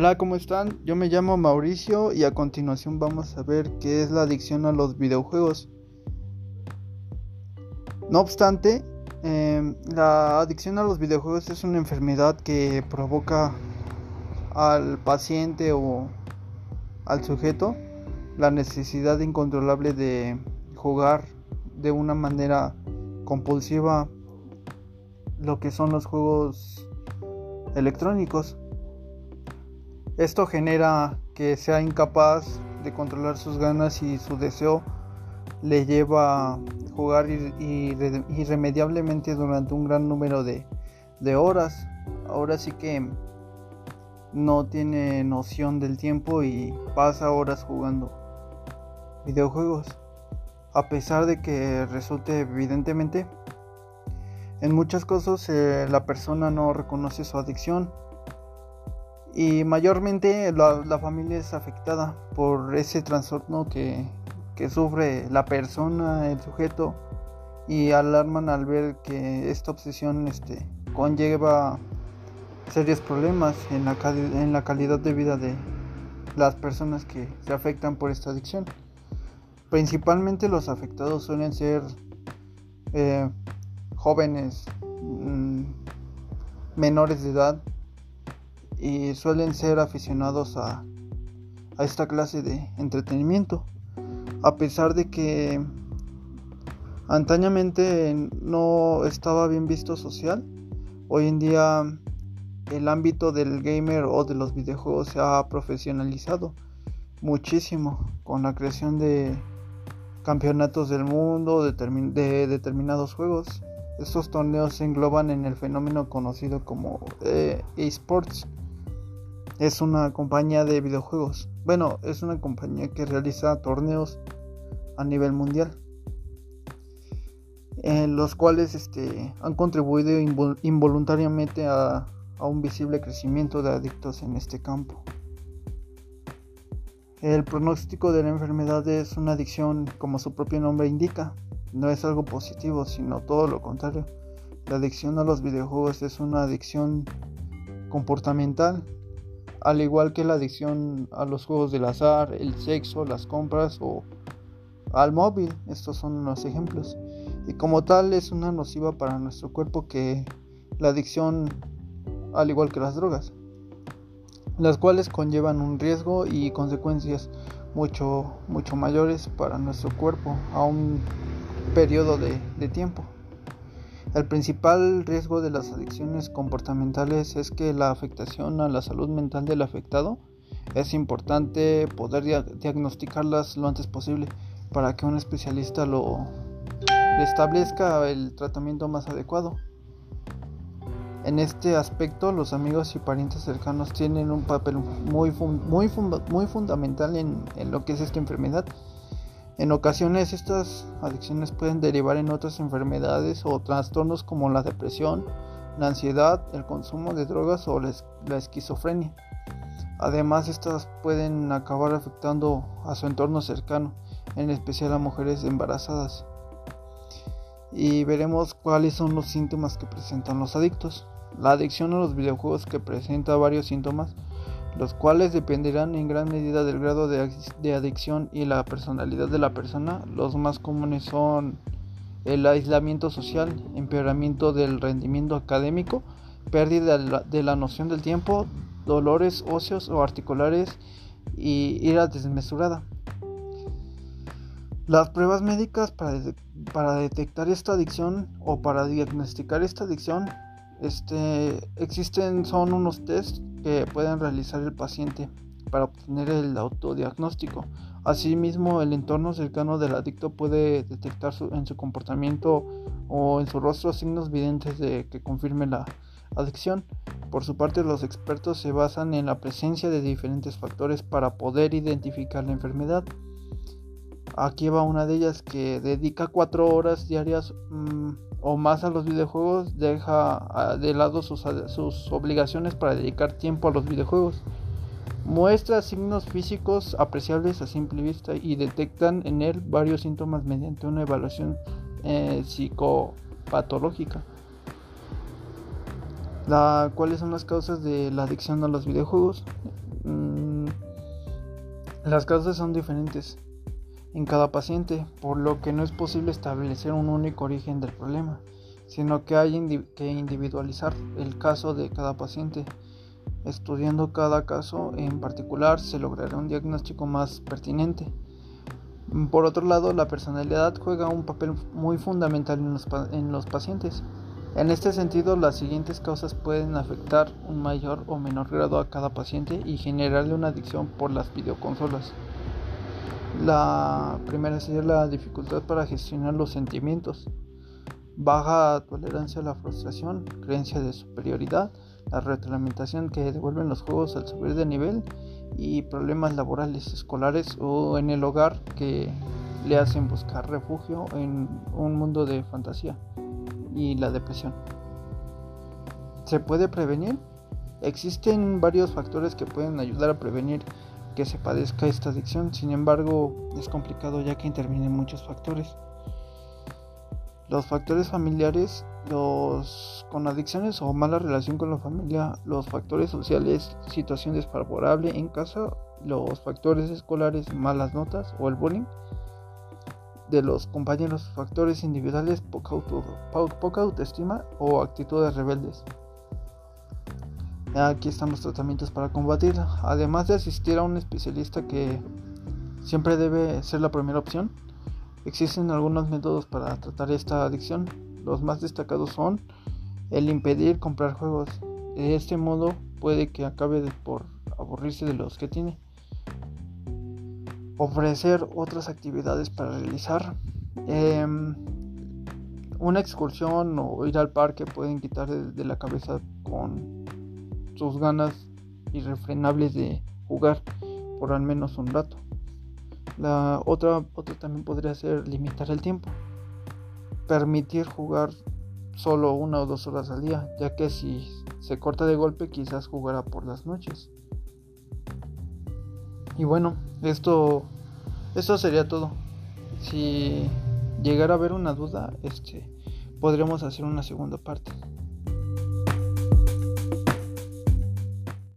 Hola, ¿cómo están? Yo me llamo Mauricio y a continuación vamos a ver qué es la adicción a los videojuegos. No obstante, em, la adicción a los videojuegos es una enfermedad que provoca al paciente o al sujeto la necesidad incontrolable de jugar de una manera compulsiva lo que son los juegos electrónicos. Esto genera que sea incapaz de controlar sus ganas y su deseo le lleva a jugar irremediablemente durante un gran número de, horas. Ahora sí que no tiene noción del tiempo y pasa horas jugando videojuegos. A pesar de que resulte evidentemente, en muchas cosas eh, la persona no reconoce su adicción y mayormente la, familia es afectada por ese trastorno que, sufre la persona, el sujeto, y alarman al ver que esta obsesión este, conlleva serios problemas en la, en la calidad de vida de las personas que se afectan por esta adicción. Principalmente los afectados suelen ser eh, jóvenes mm, menores de edad y suelen ser aficionados a, a esta clase de entretenimiento. A pesar de que antañamente no estaba bien visto social, hoy en día el ámbito del gamer o de los videojuegos se ha profesionalizado muchísimo con la creación de campeonatos del mundo de, determinados juegos. Estos torneos se engloban en el fenómeno conocido como eh, esports es una compañía de videojuegos. Bueno, es una compañía que realiza torneos a nivel mundial. En los cuales este, han contribuido involuntariamente a, a un visible crecimiento de adictos en este campo. El pronóstico de la enfermedad es una adicción como su propio nombre indica. No es algo positivo, sino todo lo contrario. La adicción a los videojuegos es una adicción comportamental al igual que la adicción a los juegos del azar, el sexo, las compras o al móvil. Estos son los ejemplos. Y como tal es una nociva para nuestro cuerpo que la adicción, al igual que las drogas, las cuales conllevan un riesgo y consecuencias mucho, mucho mayores para nuestro cuerpo a un periodo de, de tiempo. El principal riesgo de las adicciones comportamentales es que la afectación a la salud mental del afectado es importante poder diagnosticarlas lo antes posible para que un especialista lo establezca el tratamiento más adecuado. En este aspecto, los amigos y parientes cercanos tienen un papel muy, muy, muy fundamental en, en lo que es esta enfermedad en ocasiones estas adicciones pueden derivar en otras enfermedades o trastornos como la depresión, la ansiedad, el consumo de drogas o la, esquizofrenia. Además, estas pueden acabar afectando a su entorno cercano, en especial a mujeres embarazadas. Y veremos cuáles son los síntomas que presentan los adictos. La adicción a los videojuegos que presenta varios síntomas los cuales dependerán en gran medida del grado de, adicción y la personalidad de la persona. Los más comunes son el aislamiento social, empeoramiento del rendimiento académico, pérdida de la, noción del tiempo, dolores óseos o articulares y ira desmesurada. Las pruebas médicas para, para detectar esta adicción o para diagnosticar esta adicción este, existen son unos tests que pueden realizar el paciente para obtener el autodiagnóstico. Asimismo, el entorno cercano del adicto puede detectar en su comportamiento o en su rostro signos evidentes de que confirme la adicción. Por su parte, los expertos se basan en la presencia de diferentes factores para poder identificar la enfermedad. Aquí va una de ellas que dedica cuatro horas diarias mm, o más a los videojuegos, deja ah, de lado sus, obligaciones para dedicar tiempo a los videojuegos. Muestra signos físicos apreciables a simple vista y detectan en él varios síntomas mediante una evaluación eh, psicopatológica. ¿Cuáles son las causas de la adicción a los videojuegos? Mm, las causas son diferentes en cada paciente, por lo que no es posible establecer un único origen del problema, sino que hay que individualizar el caso de cada paciente. Estudiando cada caso en particular se logrará un diagnóstico más pertinente. Por otro lado, la personalidad juega un papel muy fundamental en los, en los pacientes. En este sentido, las siguientes causas pueden afectar un mayor o menor grado a cada paciente y generarle una adicción por las videoconsolas. La primera sería la dificultad para gestionar los sentimientos, baja tolerancia a la frustración, creencia de superioridad, la retroalimentación que devuelven los juegos al subir de nivel y problemas laborales, escolares o en el hogar que le hacen buscar refugio en un mundo de fantasía y la depresión. ¿Se puede prevenir? Existen varios factores que pueden ayudar a prevenir que se padezca esta adicción, sin embargo es complicado ya que intervienen muchos factores. Los factores familiares, los con adicciones o mala relación con la familia, los factores sociales, situación desfavorable en casa, los factores escolares, malas notas o el bullying, de los compañeros, factores individuales, poca, poca autoestima o actitudes rebeldes. Aquí están los tratamientos para combatirla. Además de asistir a un especialista que siempre debe ser la primera opción, existen algunos métodos para tratar esta adicción. Los más destacados son el impedir comprar juegos. De este modo puede que acabe por aburrirse de los que tiene ofrecer otras actividades para realizar. Em, una excursión o ir al parque pueden quitar de, la cabeza con sus ganas irrefrenables de jugar por al menos un rato. La otra, otra también podría ser limitar el tiempo. Permitir jugar solo una o dos horas al día, ya que si se corta de golpe quizás jugará por las noches. Y bueno, esto, esto sería todo. Si llegara a haber una duda, este, podremos hacer una segunda parte.